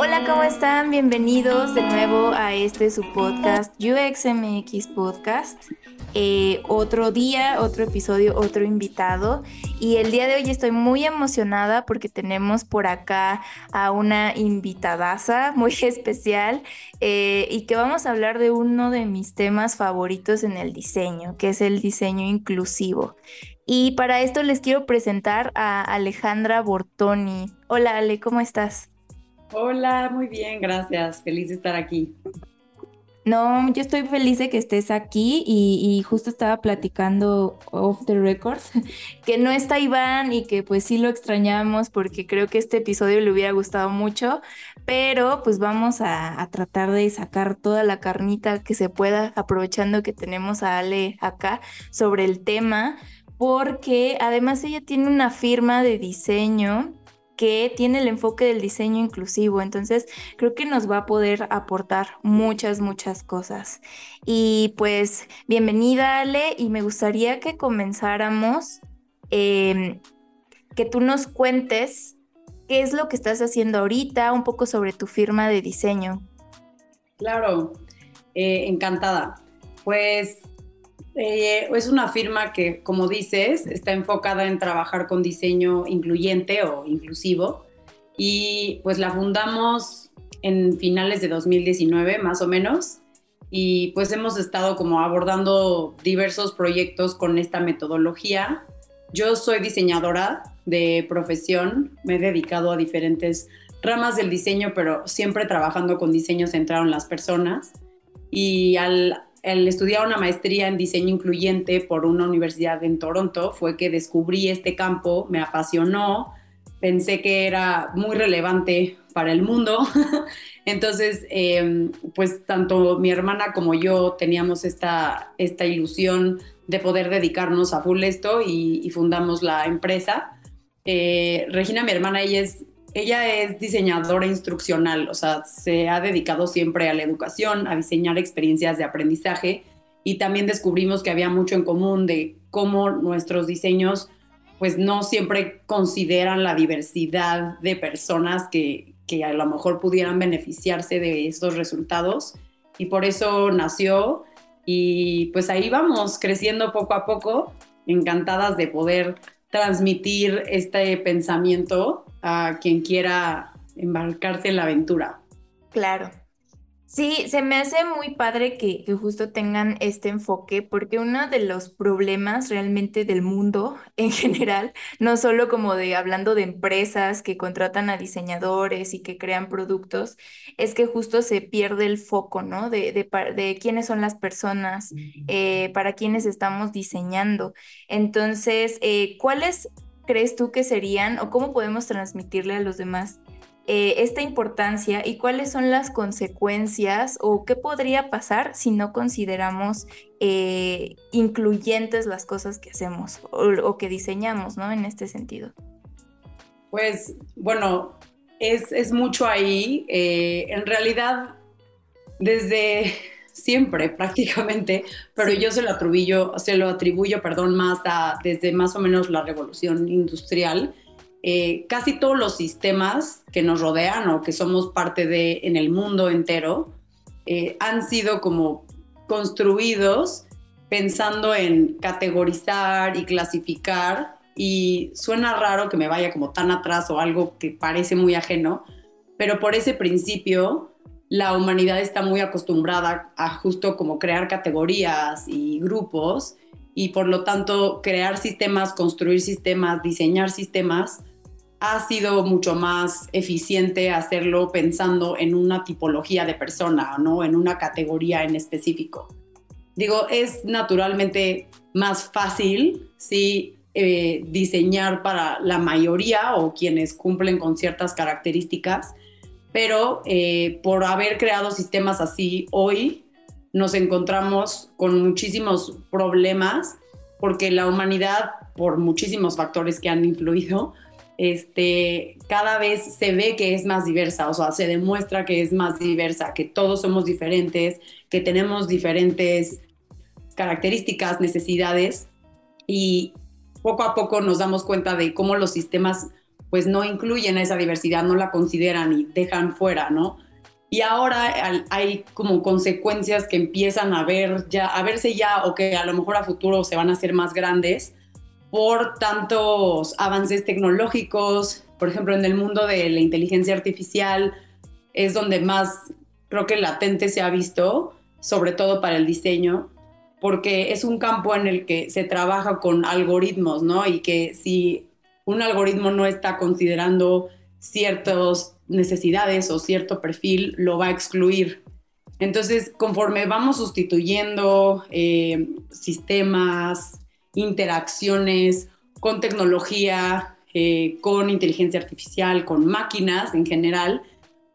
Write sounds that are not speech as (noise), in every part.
Hola, ¿cómo están? Bienvenidos de nuevo a este su podcast UXMX Podcast. Eh, otro día, otro episodio, otro invitado. Y el día de hoy estoy muy emocionada porque tenemos por acá a una invitadaza muy (laughs) especial eh, y que vamos a hablar de uno de mis temas favoritos en el diseño, que es el diseño inclusivo. Y para esto les quiero presentar a Alejandra Bortoni. Hola Ale, ¿cómo estás? Hola, muy bien, gracias. Feliz de estar aquí. No, yo estoy feliz de que estés aquí y, justo estaba platicando off the records (laughs) que no está Iván y que pues sí lo extrañamos porque creo que este episodio le hubiera gustado mucho, pero pues vamos a, a tratar de sacar toda la carnita que se pueda aprovechando que tenemos a Ale acá sobre el tema porque además ella tiene una firma de diseño que tiene el enfoque del diseño inclusivo. Entonces, creo que nos va a poder aportar muchas, muchas cosas. Y pues, bienvenida Ale, y me gustaría que comenzáramos, em, que tú nos cuentes qué es lo que estás haciendo ahorita, un poco sobre tu firma de diseño. Claro, eh, encantada. Pues eh, es una firma que, como dices, está enfocada en trabajar con diseño incluyente o inclusivo y pues la fundamos en finales de 2019 más o menos y pues hemos estado como abordando diversos proyectos con esta metodología. Yo soy diseñadora de profesión, me he dedicado a diferentes ramas del diseño, pero siempre trabajando con diseño centrado en las personas. Y al el estudiar una maestría en diseño incluyente por una universidad en Toronto fue que descubrí este campo, me apasionó, pensé que era muy relevante para el mundo. (laughs) Entonces, em, pues tanto mi hermana como yo teníamos esta, esta ilusión de poder dedicarnos a full esto y, fundamos la empresa. Eh, Regina, mi hermana, ella es ella es diseñadora instruccional, o sea, se ha dedicado siempre a la educación, a diseñar experiencias de aprendizaje y también descubrimos que había mucho en común de cómo nuestros diseños pues no siempre consideran la diversidad de personas que, que a lo mejor pudieran beneficiarse de estos resultados. Y por eso nació y pues ahí vamos creciendo poco a poco, encantadas de poder transmitir este pensamiento a quien quiera embarcarse en la aventura. Claro. Sí, se me hace muy padre que, justo tengan este enfoque, porque uno de los problemas realmente del mundo (laughs) en general, no solo como de hablando de empresas que contratan a diseñadores y que crean productos, es que justo se pierde el foco, ¿no? De, de, quiénes son las personas, eh, para quiénes estamos diseñando. Entonces, eh, ¿cuáles crees tú que serían o cómo podemos transmitirle a los demás eh, esta importancia y cuáles son las consecuencias o qué podría pasar si no consideramos eh, incluyentes las cosas que hacemos o, que diseñamos, ¿no? En este sentido. Pues bueno, es, mucho ahí. Eh, en realidad, desde siempre prácticamente, pero yo se lo atribuyo, se lo atribuyo, perdón, más a desde más o menos la revolución industrial eh, casi todos los sistemas que nos rodean o que somos parte de en el mundo entero eh, han sido como construidos pensando en categorizar y clasificar. Y suena raro que me vaya como tan atrás o algo que parece muy ajeno, pero por ese principio la humanidad está muy acostumbrada a justo como crear categorías y grupos y por lo tanto crear sistemas, construir sistemas, diseñar sistemas ha sido mucho más eficiente hacerlo pensando en una tipología de persona, ¿no? En una categoría en específico. Digo, es naturalmente más fácil, sí, eh, diseñar para la mayoría o quienes cumplen con ciertas características, pero eh, por haber creado sistemas así hoy, nos encontramos con muchísimos problemas porque la humanidad, por muchísimos factores que han influido, este, cada vez se ve que es más diversa, o sea, se demuestra que es más diversa, que todos somos diferentes, que tenemos diferentes características, necesidades y poco a poco nos damos cuenta de cómo los sistemas pues no incluyen esa diversidad, no la consideran y dejan fuera, ¿no? Y ahora hay como consecuencias que empiezan a ver ya, a verse ya o que a lo mejor a futuro se van a hacer más grandes por tantos avances tecnológicos, por ejemplo, en el mundo de la inteligencia artificial es donde más creo que latente se ha visto, sobre todo para el diseño, porque es un campo en el que se trabaja con algoritmos, ¿no? Y que si un algoritmo no está considerando ciertas necesidades o cierto perfil, lo va a excluir. Entonces, conforme vamos sustituyendo eh, sistemas, interacciones con tecnología, eh, con inteligencia artificial, con máquinas en general,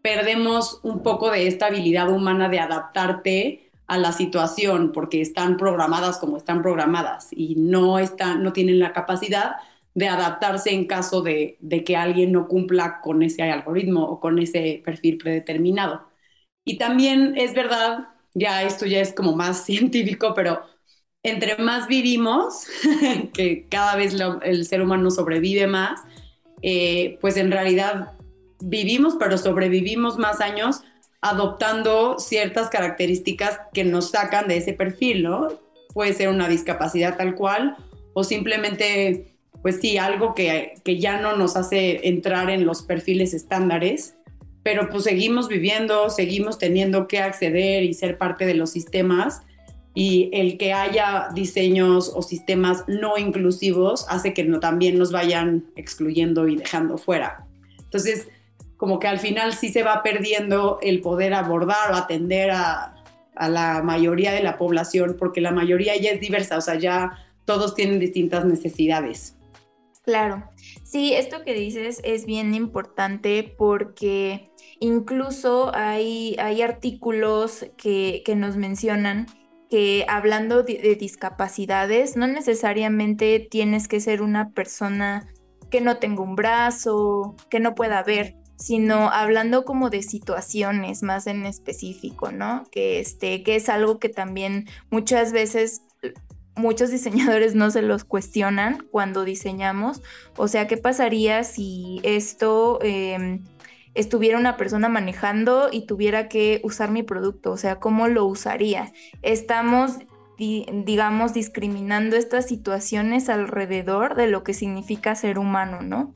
perdemos un poco de esta habilidad humana de adaptarte a la situación porque están programadas como están programadas y no, están, no tienen la capacidad de adaptarse en caso de, de, que alguien no cumpla con ese algoritmo o con ese perfil predeterminado. Y también es verdad, ya esto ya es como más (laughs) científico, pero entre más vivimos, (laughs) que cada vez el ser humano sobrevive más, eh, pues en realidad vivimos, pero sobrevivimos más años adoptando ciertas características que nos sacan de ese perfil, ¿no? Puede ser una discapacidad tal cual o simplemente, pues sí, algo que, que ya no nos hace entrar en los perfiles estándares, pero pues seguimos viviendo, seguimos teniendo que acceder y ser parte de los sistemas y el que haya diseños o sistemas no inclusivos hace que no, también nos vayan excluyendo y dejando fuera. Entonces, como que al final sí se va perdiendo el poder abordar o atender a, a la mayoría de la población, porque la mayoría ya es diversa, o sea, ya todos tienen distintas necesidades. Claro, sí, esto que dices es bien importante porque incluso hay, hay artículos que, que nos mencionan que hablando de, de, discapacidades, no necesariamente tienes que ser una persona que no tenga un brazo, que no pueda ver sino hablando como de situaciones más en específico, ¿no? Que, este, que es algo que también muchas veces muchos (laughs) diseñadores no se los cuestionan cuando diseñamos. O sea, ¿qué pasaría si esto eh, estuviera una persona manejando y tuviera que usar mi producto? O sea, ¿cómo lo usaría? Estamos digamos, discriminando estas situaciones alrededor de lo que significa ser humano, ¿no?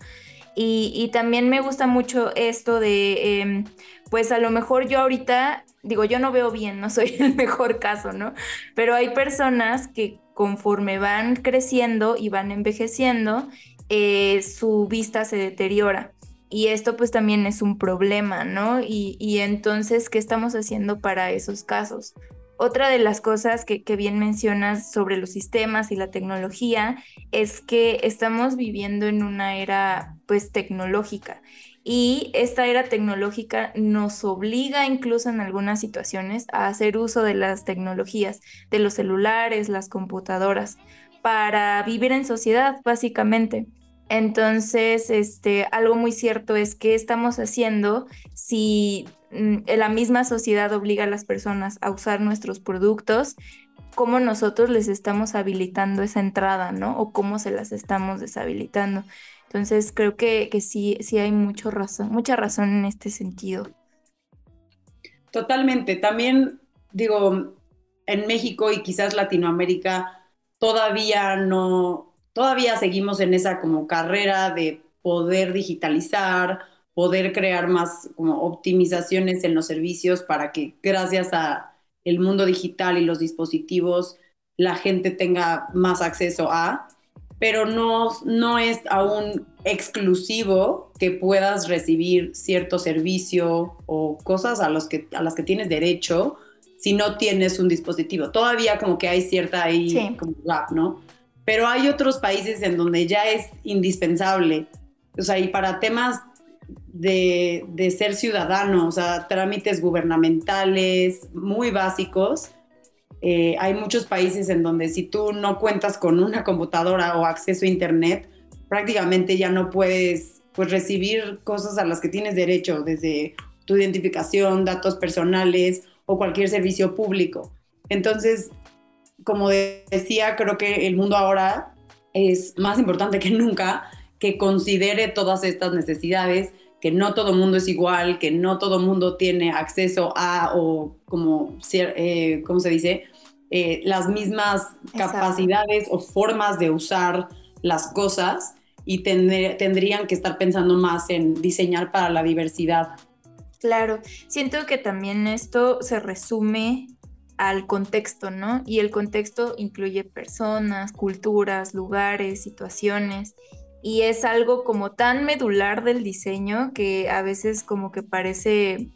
Y, también me gusta mucho esto de, em, pues a lo mejor yo ahorita, digo, yo no veo bien, no soy (laughs) el mejor caso, ¿no? Pero hay personas que conforme van creciendo y van envejeciendo, eh, su vista se deteriora. Y esto pues también es un problema, ¿no? Y, y entonces, ¿qué estamos haciendo para esos casos? Otra de las cosas que, bien mencionas sobre los sistemas y la tecnología es que estamos viviendo en una era pues tecnológica y esta era tecnológica nos obliga incluso en algunas situaciones a hacer uso de las tecnologías, de los celulares, las computadoras, para vivir en sociedad básicamente. Entonces, este, algo muy cierto es que estamos haciendo si mm, la misma sociedad obliga a las personas a usar nuestros productos, cómo nosotros les estamos habilitando esa entrada, ¿no? O cómo se las estamos deshabilitando. Entonces, creo que, que sí, sí hay mucho razón, mucha razón en este sentido. Totalmente. También, digo, en México y quizás Latinoamérica todavía no, todavía seguimos en esa como carrera de poder digitalizar, poder crear más como optimizaciones en los servicios para que gracias a el mundo digital y los dispositivos la gente tenga más acceso a, pero no, no es aún exclusivo que puedas recibir cierto servicio o cosas a, los que, a las que tienes derecho si no tienes un dispositivo. Todavía como que hay cierta ahí como gap, ¿no? Pero hay otros países en donde ya es indispensable. O sea, y para temas de, de ser ciudadano, o sea, trámites gubernamentales muy básicos, eh, hay muchos países en donde si tú no cuentas con una computadora o acceso a Internet, prácticamente ya no puedes pues, recibir cosas a las que tienes derecho, desde tu identificación, datos personales o cualquier servicio público. Entonces, como decía, creo que el mundo ahora es más importante que nunca que considere todas estas necesidades, que no todo el mundo es igual, que no todo el mundo tiene acceso a o como, eh, ¿cómo se dice? Eh, las mismas capacidades o formas de usar las cosas y tendrían que estar pensando más en diseñar para la diversidad. Claro, siento que también esto se resume al contexto, ¿no? Y el contexto incluye personas, culturas, lugares, situaciones. Y es algo como tan medular del diseño que a veces como que parece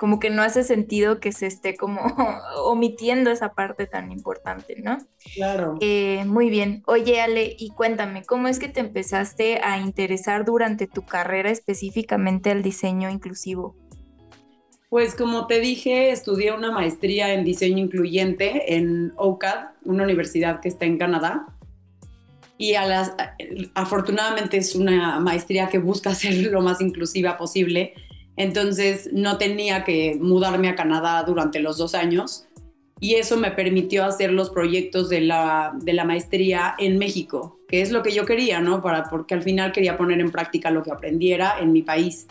como que no hace sentido que se esté como (laughs) omitiendo esa parte tan importante, ¿no? Claro. Eh, muy bien. Oye, Ale, y cuéntame, ¿cómo es que te empezaste a interesar durante tu carrera específicamente al diseño inclusivo? Pues como te dije, estudié una maestría en diseño incluyente en OCAD, una universidad que está en Canadá. Y a las, afortunadamente es una maestría que busca (laughs) ser lo más inclusiva posible entonces no tenía que mudarme a Canadá durante los dos años y eso me permitió hacer los proyectos de la, maestría en México, que es lo que yo quería, ¿no? Para, porque al final quería poner en práctica lo que aprendiera en mi país.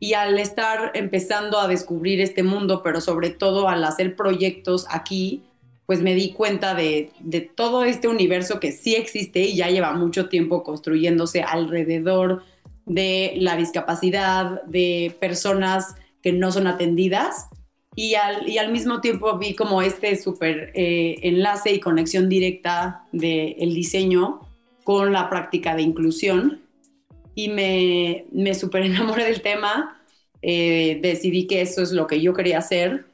Y al estar empezando a descubrir este mundo, pero sobre todo al hacer proyectos aquí, pues me di cuenta de, de todo este universo que sí existe y ya lleva mucho tiempo construyéndose alrededor de la discapacidad, de personas que no son atendidas. Y al, mismo tiempo vi como este súper eh, enlace y conexión directa del diseño con la práctica de inclusión. Y me, me súper enamoré del tema. Eh, decidí que eso es lo que yo quería hacer.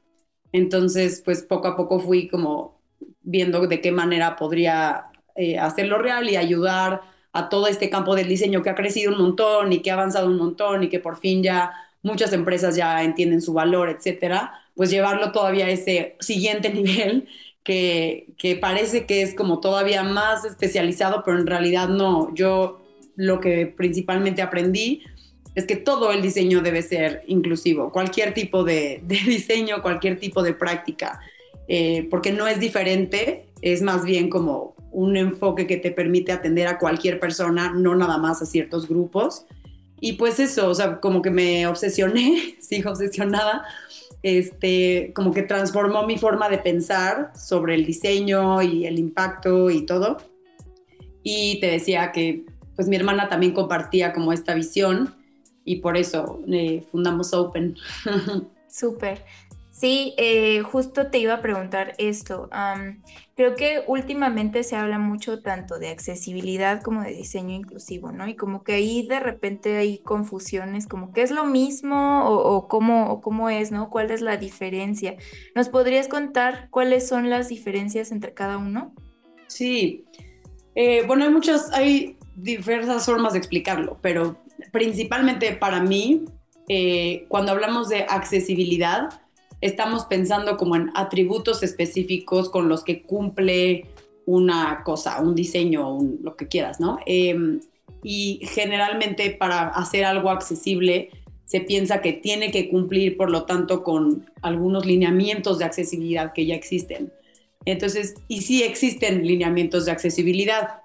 Entonces, pues poco a poco fui como viendo de qué manera podría eh, hacerlo real y ayudar a todo este campo del diseño que ha crecido un montón y que ha avanzado un montón y que por fin ya muchas empresas ya entienden su valor, etcétera, pues llevarlo todavía a ese siguiente (laughs) nivel que, que parece que es como todavía más especializado, pero en realidad no. Yo lo que principalmente aprendí es que todo el diseño debe ser inclusivo, cualquier tipo (laughs) de, diseño, cualquier tipo de práctica, eh, porque no es diferente, es más bien como un enfoque que te permite atender a cualquier persona, no nada más a ciertos grupos. Y pues eso, o sea, como que me obsesioné, (laughs) sigo obsesionada, este, como que transformó mi forma de pensar sobre el diseño y el impacto y todo. Y te decía que pues mi hermana también compartía como esta visión y por eso eh, fundamos Open. (laughs) Súper. Sí, eh, justo te iba a preguntar esto. creo que últimamente se habla mucho tanto de accesibilidad como de diseño inclusivo, ¿no? Y como que ahí de repente hay confusiones, como que es lo mismo o, cómo, cómo es, ¿no? ¿Cuál es la diferencia? ¿Nos podrías contar cuáles son las diferencias entre cada uno? Sí, eh, bueno, hay muchas, hay diversas formas de explicarlo, pero principalmente para mí, eh, cuando hablamos de accesibilidad, estamos pensando como en atributos específicos con los que cumple una cosa, un diseño, lo que quieras, ¿no? Em, y generalmente para hacer algo accesible se piensa que tiene que cumplir, por lo tanto, con algunos lineamientos de accesibilidad que ya existen. Entonces, y sí existen lineamientos de accesibilidad,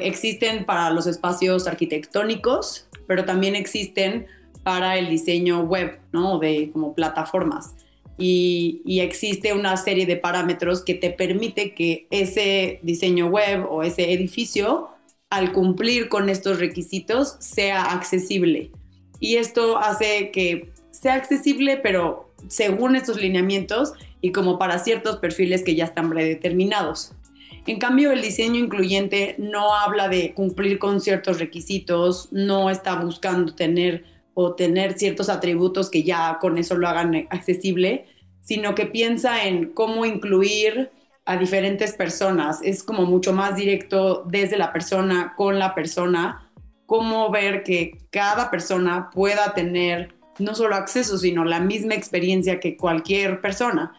existen para los espacios arquitectónicos, pero también existen para el diseño web, ¿no? De como plataformas. Y, existe una serie de parámetros que te permite que ese diseño web o ese edificio, al cumplir con estos requisitos, sea accesible. Y esto hace que sea accesible, pero según estos lineamientos y como para ciertos perfiles que ya están predeterminados. En cambio, el diseño incluyente no habla de cumplir con ciertos requisitos, no está buscando tener o tener ciertos atributos que ya con eso lo hagan accesible, sino que piensa en cómo incluir a diferentes personas. Es como mucho más directo desde la persona, con la persona, cómo ver que cada persona pueda tener no solo acceso, sino la misma experiencia que cualquier persona,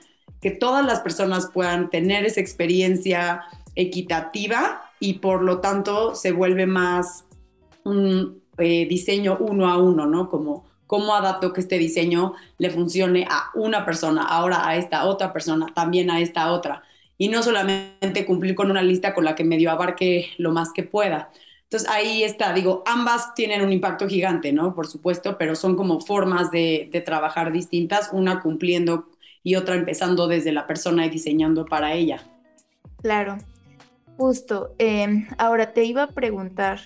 que todas las personas puedan tener esa experiencia equitativa y por lo tanto se vuelve más un eh, diseño uno a uno, ¿no? Como cómo adapto que este diseño le funcione a una persona, ahora a esta otra persona, también a esta otra. Y no solamente cumplir con una lista con la que medio abarque lo más que pueda. Entonces ahí está, digo, ambas tienen un impacto gigante, ¿no? Por supuesto, pero son como formas de, trabajar distintas, una cumpliendo y otra empezando desde la persona y diseñando para ella. Claro, justo. Em, ahora te iba a preguntar,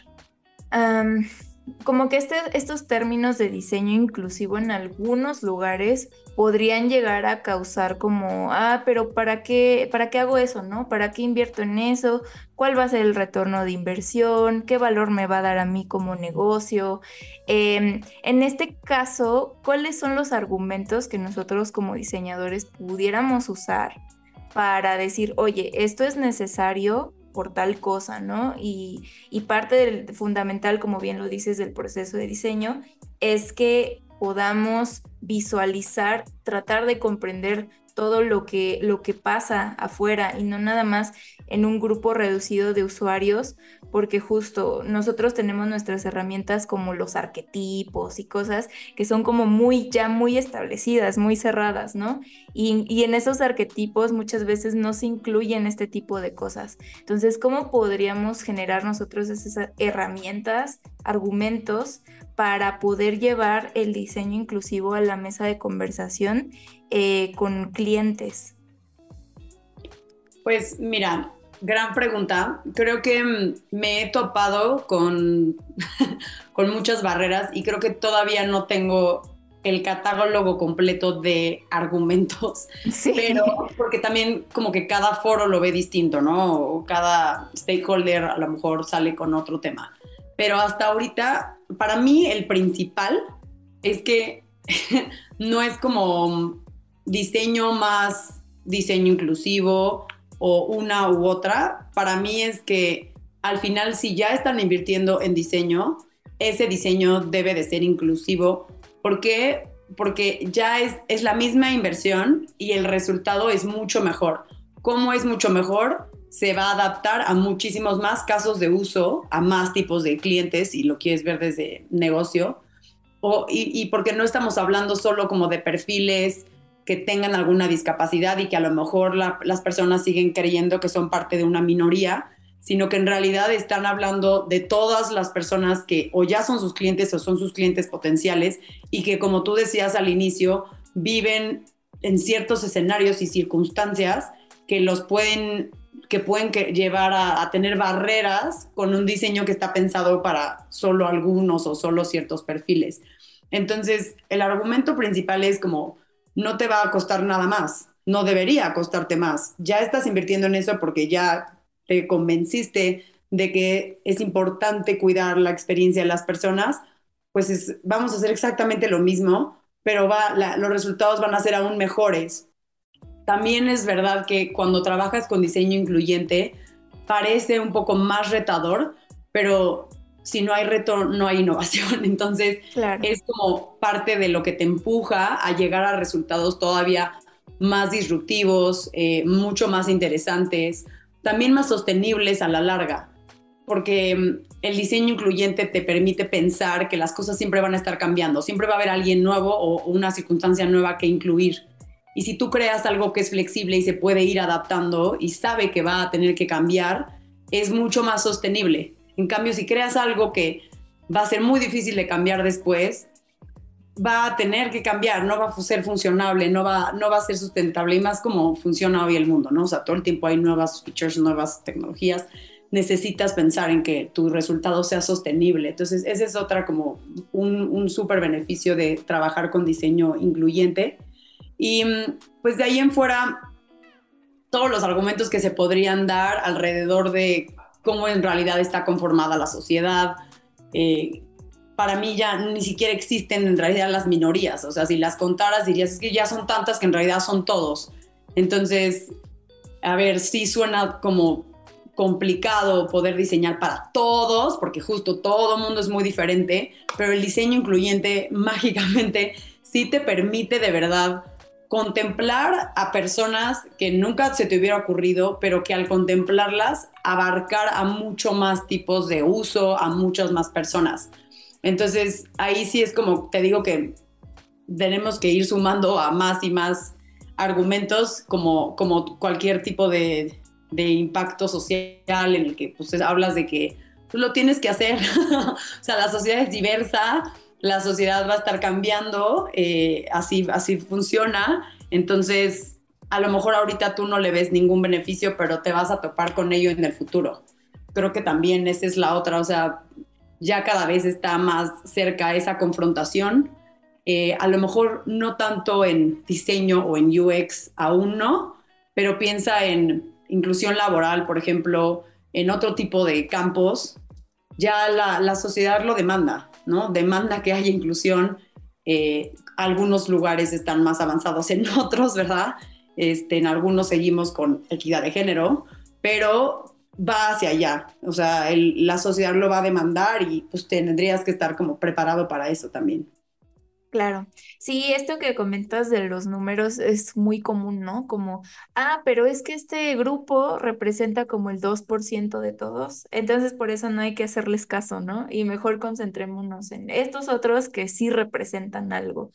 como que este, estos términos de diseño inclusivo en algunos lugares podrían llegar a causar como, ah, pero ¿para qué, ¿para qué hago eso, no? ¿Para qué invierto en eso? ¿Cuál va a ser el retorno de inversión? ¿Qué valor me va a dar a mí como negocio? Em, en este caso, ¿cuáles son los argumentos que nosotros como diseñadores pudiéramos usar para decir, oye, esto es necesario por tal cosa, ¿no? Y, parte del fundamental, como bien lo dices, del proceso de diseño, es que podamos visualizar, tratar de comprender todo lo que, lo que pasa afuera y no nada más en un grupo reducido de usuarios, porque justo nosotros tenemos nuestras herramientas como los arquetipos y cosas que son como muy ya muy establecidas, muy cerradas, ¿no? Y, y en esos arquetipos muchas veces no se incluyen este tipo de cosas. Entonces, ¿cómo podríamos generar nosotros esas herramientas, argumentos para poder llevar el diseño inclusivo a la mesa de conversación eh, con clientes? Pues mira, Gran pregunta. Creo que mm, me he topado con, (laughs) con muchas barreras y creo que todavía no tengo el catálogo completo de argumentos, (laughs) pero porque también como que cada foro lo ve distinto, ¿no? O cada stakeholder a lo mejor sale con otro tema. Pero hasta ahorita, para mí el principal es que (laughs) no es como diseño más diseño inclusivo o una u otra, para mí es que al final si ya están invirtiendo en diseño, ese diseño debe de ser inclusivo. ¿Por qué? Porque ya es, es la misma inversión y el resultado es mucho mejor. ¿Cómo es mucho mejor? Se va a adaptar a muchísimos más casos de uso, a más tipos de clientes, si lo quieres ver desde negocio. O, y, y porque no estamos hablando solo como de perfiles, que tengan alguna discapacidad y que a lo mejor las personas siguen creyendo que son parte de una minoría, sino que en realidad están hablando de todas las personas que o ya son sus clientes o son sus clientes potenciales y que como tú decías al inicio, viven en ciertos escenarios y circunstancias que los pueden que pueden llevar a, a, tener barreras con un diseño que está pensado para solo algunos o solo ciertos perfiles. Entonces, el argumento principal es como no te va a costar nada más, no debería costarte más. Ya estás invirtiendo en eso porque ya te convenciste de que es importante cuidar la experiencia de las personas, pues vamos a hacer exactamente lo mismo, pero los resultados van a ser aún mejores. También es verdad que cuando trabajas con diseño incluyente, parece un poco más retador, pero si no hay reto, no hay innovación. (laughs) Entonces, es como parte de lo que te empuja a llegar a resultados todavía más disruptivos, eh, mucho más interesantes, también más sostenibles a la larga, porque mm, el diseño incluyente te permite pensar que las cosas siempre van a estar cambiando, siempre va a haber alguien nuevo o una circunstancia nueva que incluir. Y si tú creas algo que es flexible y se puede ir adaptando y sabe que va a tener que cambiar, es mucho más sostenible. En cambio, si creas algo que va a ser muy difícil de cambiar después, va a tener que cambiar, no va a ser funcionable, no va, no va a ser sustentable y más como funciona hoy el mundo, ¿no? O sea, todo el tiempo hay nuevas features, nuevas tecnologías, necesitas pensar en que tu resultado sea sostenible. Entonces, ese es otra como un, un súper beneficio de trabajar con diseño incluyente. Y pues de ahí en fuera, todos los argumentos que se podrían dar alrededor de cómo en realidad está conformada la sociedad. Eh, para mí ya ni siquiera existen en realidad las minorías, o sea, si las contaras dirías que ya son tantas que en realidad son todos. Entonces, a ver, sí suena como complicado poder diseñar para todos, porque justo todo mundo es muy diferente, pero el diseño incluyente (laughs) mágicamente sí te permite de verdad contemplar a personas que nunca se te hubiera ocurrido, pero que al contemplarlas abarcar a mucho más tipos de uso, a muchas más personas. Entonces, ahí sí es como, te digo que tenemos que ir sumando a más y más argumentos como, como cualquier tipo de, de impacto social en el que pues, hablas de que tú lo tienes que hacer. (laughs) o sea, la sociedad es diversa, la sociedad va a estar cambiando, eh, así, así funciona. Entonces, a lo mejor ahorita tú no le ves ningún beneficio, pero te vas a topar con ello en el futuro. Creo que también esa es la otra, o sea, ya cada vez está más cerca esa confrontación. Eh, a lo mejor no tanto en diseño o en UX, aún no, pero piensa en inclusión laboral, por ejemplo, en otro tipo de campos, ya la, sociedad lo demanda, ¿no? Demanda que haya inclusión. Eh, algunos lugares están más avanzados en (laughs) otros, ¿verdad? Este, en algunos seguimos con equidad de género, pero va hacia allá. O sea, la sociedad lo va a demandar y pues tendrías que estar como preparado para eso también. Claro, sí, esto que comentas de los números es muy común, ¿no? Como, ah, pero es que este grupo representa como el 2% de todos, entonces por eso no hay que hacerles caso, ¿no? Y mejor concentrémonos en estos otros que sí representan algo.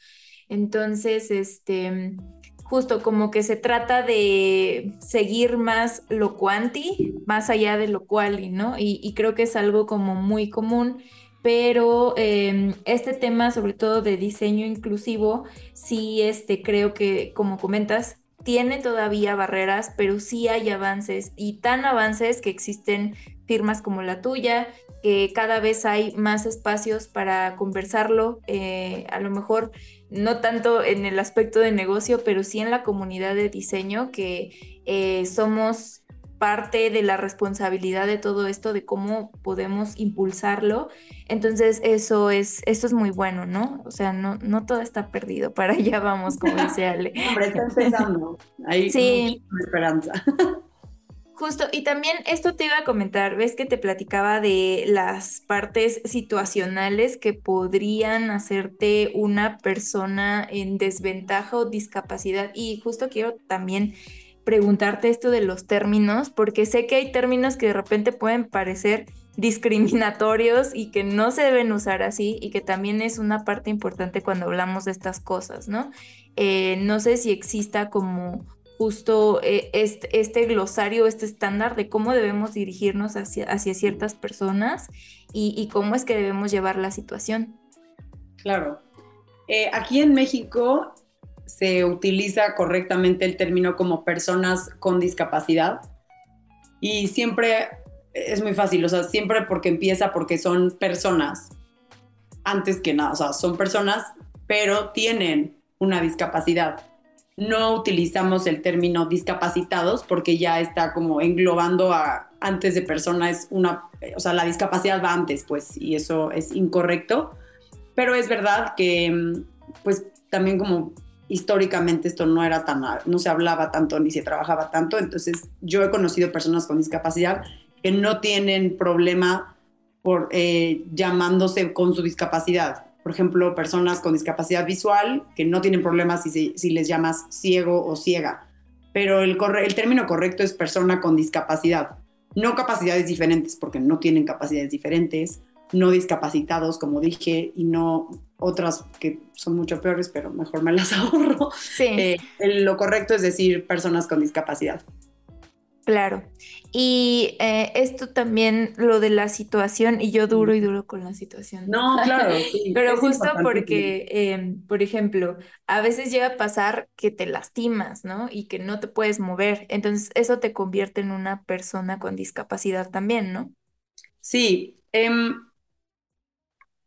Entonces, este, justo como que se trata de seguir más lo cuanti, más allá de lo quali, ¿no? Y, y creo que es algo como muy común pero em, este tema, sobre todo de diseño inclusivo, sí este, creo que, como comentas, tiene todavía barreras, pero sí hay avances y tan avances que existen firmas como la tuya, que cada vez hay más espacios para conversarlo, eh, a lo mejor no tanto en el aspecto de negocio, pero sí en la comunidad de diseño, que eh, somos parte de la responsabilidad de todo esto, de cómo podemos impulsarlo. Entonces, eso es, eso es muy bueno, ¿no? O sea, no, no todo está perdido, (laughs) para allá vamos, como dice Ale. (laughs) Hombre, está empezando. Hay sí. esperanza. (laughs) Justo, y también esto te iba a comentar, ves que te platicaba de las partes situacionales que podrían hacerte una persona en desventaja o discapacidad, y justo quiero también preguntarte esto de los términos, porque sé que hay términos que de repente pueden parecer (laughs) discriminatorios y que no se deben usar así y que también es una parte importante cuando hablamos de estas cosas, ¿no? Eh, no sé si exista como justo este, este, glosario, este estándar de cómo debemos dirigirnos hacia, hacia ciertas personas y, cómo es que debemos llevar la situación. Claro. Eh, aquí en México se utiliza correctamente el término como personas con discapacidad y siempre es muy fácil, o sea, siempre porque empieza porque son personas, antes que nada, o sea, son personas, pero tienen una discapacidad. No utilizamos el término discapacitados porque ya está como englobando a antes de persona es una, o sea, la discapacidad va antes, pues, y eso es incorrecto. Pero es verdad que, pues, también como históricamente esto no era tan, no se hablaba tanto ni se trabajaba tanto, entonces yo he conocido personas con discapacidad que no tienen problema por eh, llamándose con su discapacidad. Por ejemplo, personas con discapacidad visual que no tienen problemas si, si les llamas ciego o ciega. Pero el, el término correcto es persona con discapacidad. No capacidades diferentes, porque no tienen capacidades diferentes no discapacitados, como dije, y no otras que son mucho peores, pero mejor me las (laughs) ahorro. Sí. Eh, lo correcto es decir personas con discapacidad. Claro. Y eh, esto también, lo de la situación, y yo duro y duro con la situación. No, claro. (laughs) Pero justo porque, em, por ejemplo, a veces llega a pasar que te lastimas, ¿no? Y que no te puedes mover. Entonces, eso te convierte en una persona con discapacidad también, ¿no? Sí. Em,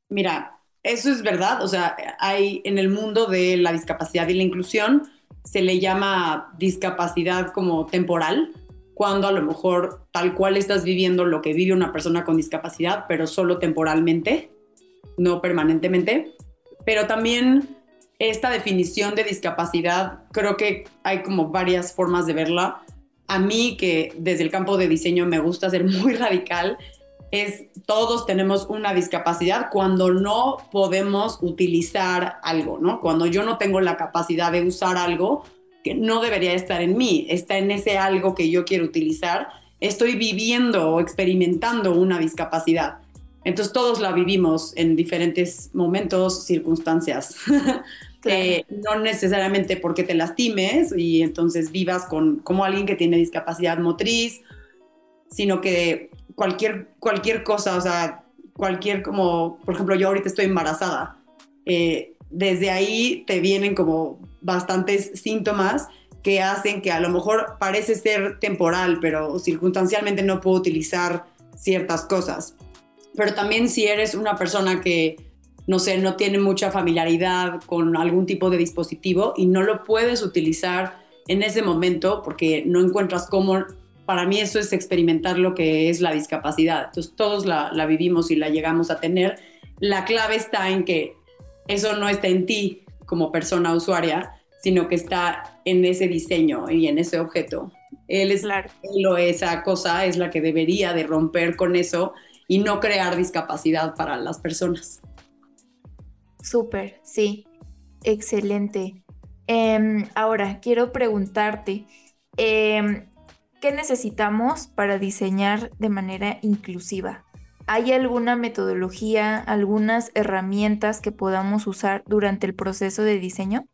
Mira, eso es verdad, o sea, hay en el mundo de la discapacidad y la inclusión se le llama discapacidad como temporal, cuando a lo mejor tal cual estás viviendo lo que vive una persona con discapacidad, pero solo temporalmente, no permanentemente. Pero también esta definición de discapacidad, creo que hay como varias formas de verla. A mí que desde el campo de diseño me gusta ser (laughs) muy radical, es todos tenemos una discapacidad cuando no podemos utilizar algo, ¿no? Cuando yo no tengo la capacidad de usar algo que no debería estar en mí, está en ese algo que yo quiero utilizar, estoy viviendo o experimentando una discapacidad. Entonces todos la vivimos en diferentes momentos, circunstancias. (laughs) Eh, no necesariamente porque te lastimes y entonces vivas con, como alguien que tiene discapacidad motriz, sino que cualquier, cualquier cosa, o sea, cualquier como, por ejemplo, yo ahorita estoy embarazada. Eh, desde ahí te vienen como bastantes síntomas que hacen que a lo mejor parece ser temporal, pero circunstancialmente no puedo utilizar ciertas cosas. Pero también si eres una persona que, no sé, no tiene mucha familiaridad con algún tipo de dispositivo y no lo puedes utilizar en ese momento porque no encuentras cómo, para mí eso es experimentar lo que es la discapacidad. Entonces todos la, la vivimos y la llegamos a tener. La clave está en que eso no está en ti como persona usuaria, sino que está en ese diseño y en ese objeto. Él es claro. esa cosa es la que debería de romper con eso y no crear discapacidad para las personas. Súper, sí, excelente. Em, ahora, quiero preguntarte, em, ¿qué necesitamos para diseñar de manera inclusiva? ¿Hay alguna metodología, algunas herramientas que podamos usar durante el proceso de diseño?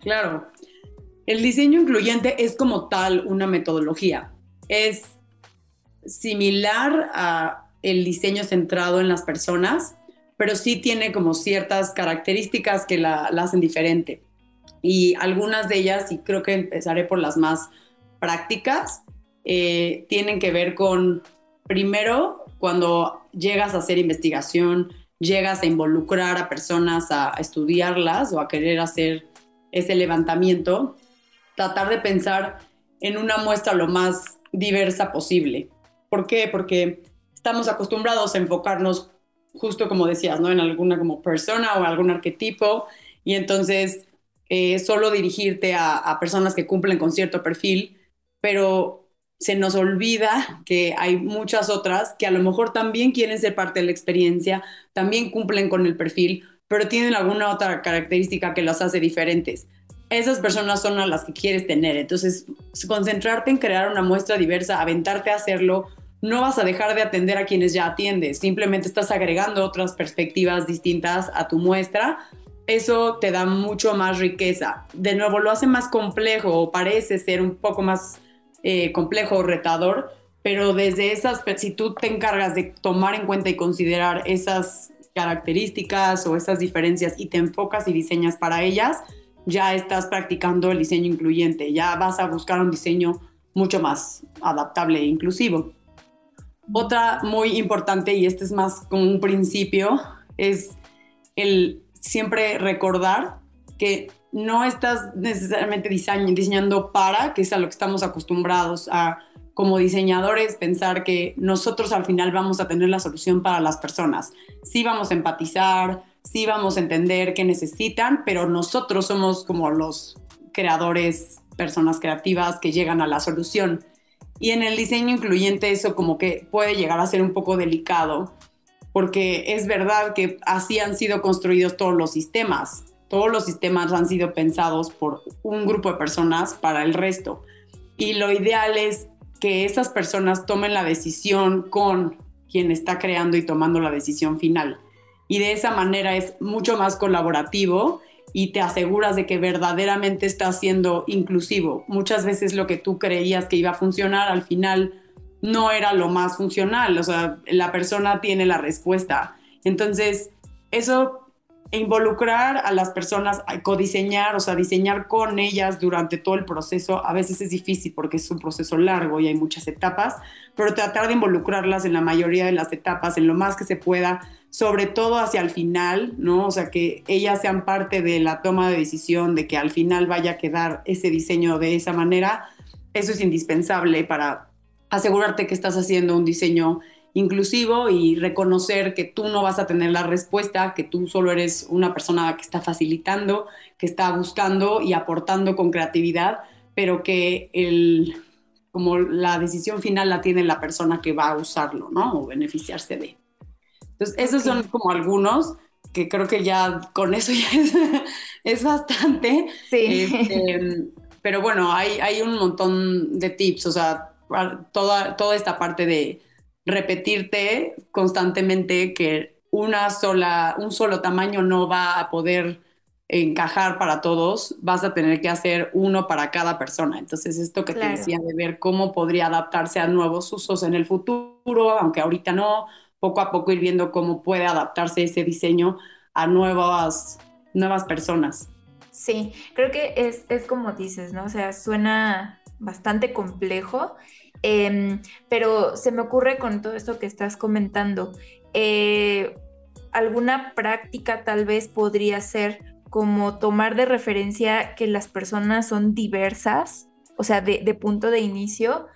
Claro. El diseño incluyente es como tal una metodología. Es similar a el diseño centrado en las personas, pero sí tiene como ciertas características que la, hacen diferente. Y algunas de ellas, y creo que empezaré por las más prácticas, eh, tienen que ver con, primero, cuando llegas a hacer investigación, llegas a involucrar a personas a, estudiarlas o a querer hacer ese levantamiento, tratar de pensar en una muestra lo más diversa posible. ¿Por qué? Porque estamos acostumbrados a enfocarnos justo como decías, ¿no? En alguna como persona o algún arquetipo y entonces eh, solo dirigirte a, personas que cumplen con cierto perfil, pero se nos olvida que hay muchas otras que a lo mejor también quieren ser parte de la experiencia, también cumplen con el perfil, pero tienen alguna otra característica que las hace diferentes. Esas personas son a las que quieres tener. Entonces, concentrarte en crear una muestra diversa, aventarte a hacerlo, no vas a dejar de atender a quienes ya atiendes, simplemente estás agregando otras perspectivas distintas a tu muestra. Eso te da mucho más riqueza. De nuevo, lo hace más complejo o parece ser un poco más eh, complejo o retador, pero desde esas, si tú te encargas de tomar en cuenta y considerar esas características o esas diferencias y te enfocas y diseñas para ellas, ya estás practicando el diseño incluyente, ya vas a buscar un diseño mucho más adaptable e inclusivo. Otra muy importante, y este es más como un principio, es el siempre recordar que no estás necesariamente diseñando para, que es a lo que estamos acostumbrados a como diseñadores pensar que nosotros al final vamos a tener la solución para las personas. Sí vamos a empatizar, sí vamos a entender qué necesitan, pero nosotros somos como los creadores, personas creativas que llegan a la solución. Y en el diseño incluyente eso como que puede llegar a ser un poco delicado, porque es verdad que así han sido construidos todos los sistemas todos los sistemas han sido pensados por un grupo de personas para el resto. Y lo ideal es que esas personas tomen la decisión con quien está creando y tomando la decisión final. Y de esa manera es mucho más colaborativo y te aseguras de que verdaderamente está siendo inclusivo. Muchas veces lo que tú creías que iba a funcionar al final no era lo más funcional, o sea, la persona tiene la respuesta. Entonces, eso e involucrar a las personas, a codiseñar, o sea, diseñar con ellas durante todo el proceso, a veces es difícil porque es un proceso largo y hay muchas etapas, pero tratar de involucrarlas en la mayoría de las etapas, en lo más que se pueda, sobre todo hacia el final, ¿no? O sea, que ellas sean parte de la toma de decisión, de que al final vaya a quedar ese diseño de esa manera, eso es indispensable para asegurarte que estás haciendo un diseño inclusivo y reconocer que tú no vas a tener la respuesta, que tú solo eres una persona que está facilitando, que está buscando y aportando con creatividad, pero que el, como la decisión final la tiene la persona que va a usarlo, ¿no? O beneficiarse de. Entonces, esos son como algunos que creo que ya con eso ya (laughs) es, bastante. Sí. Este, pero bueno, hay, hay un montón de tips, o sea, toda, toda esta parte de repetirte constantemente que una sola, un solo tamaño no va a poder encajar para todos, vas a tener que hacer uno para cada persona. Entonces, esto que te decía de ver cómo podría adaptarse a nuevos usos en el futuro, aunque ahorita no, poco a poco ir viendo cómo puede adaptarse ese diseño a nuevas, nuevas personas. Sí, creo que es, es como dices, ¿no? O sea, suena bastante complejo, em, pero se me ocurre con todo esto que estás comentando. Eh, alguna práctica tal vez podría ser como tomar de referencia que las personas son diversas, o sea, de, de punto de inicio,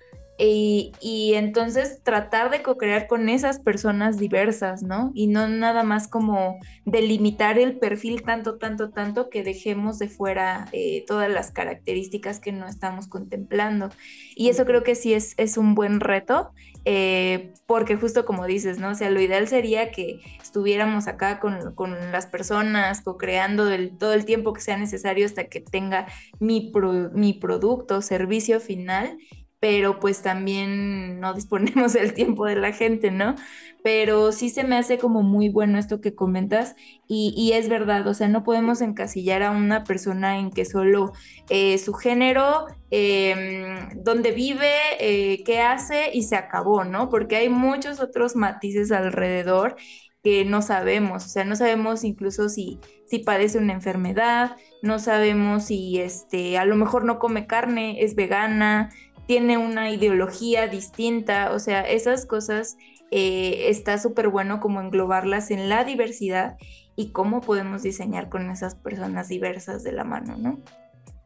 y, entonces tratar de co-crear con esas personas diversas, ¿no? Y no nada más como delimitar el perfil tanto, tanto, tanto que dejemos de fuera eh, todas las características que no estamos contemplando. Y eso creo que sí es, es un buen reto, eh, porque justo como dices, ¿no? O sea, lo ideal sería que estuviéramos acá con, con las personas, co-creando todo el tiempo que sea necesario hasta que tenga mi, mi producto, servicio final pero pues también no disponemos del tiempo de la gente, ¿no? Pero sí se me hace como muy bueno esto que comentas y, es verdad, o sea, no podemos encasillar a una persona en que solo eh, su género, em, dónde vive, eh, qué hace y se acabó, ¿no? Porque hay muchos otros matices alrededor que no sabemos, o sea, no sabemos incluso si, si padece una enfermedad, no sabemos si este, a lo mejor no come carne, es vegana, tiene una ideología distinta, o sea, esas cosas eh, está súper bueno como englobarlas en la diversidad y cómo podemos diseñar con esas personas diversas de la mano, ¿no?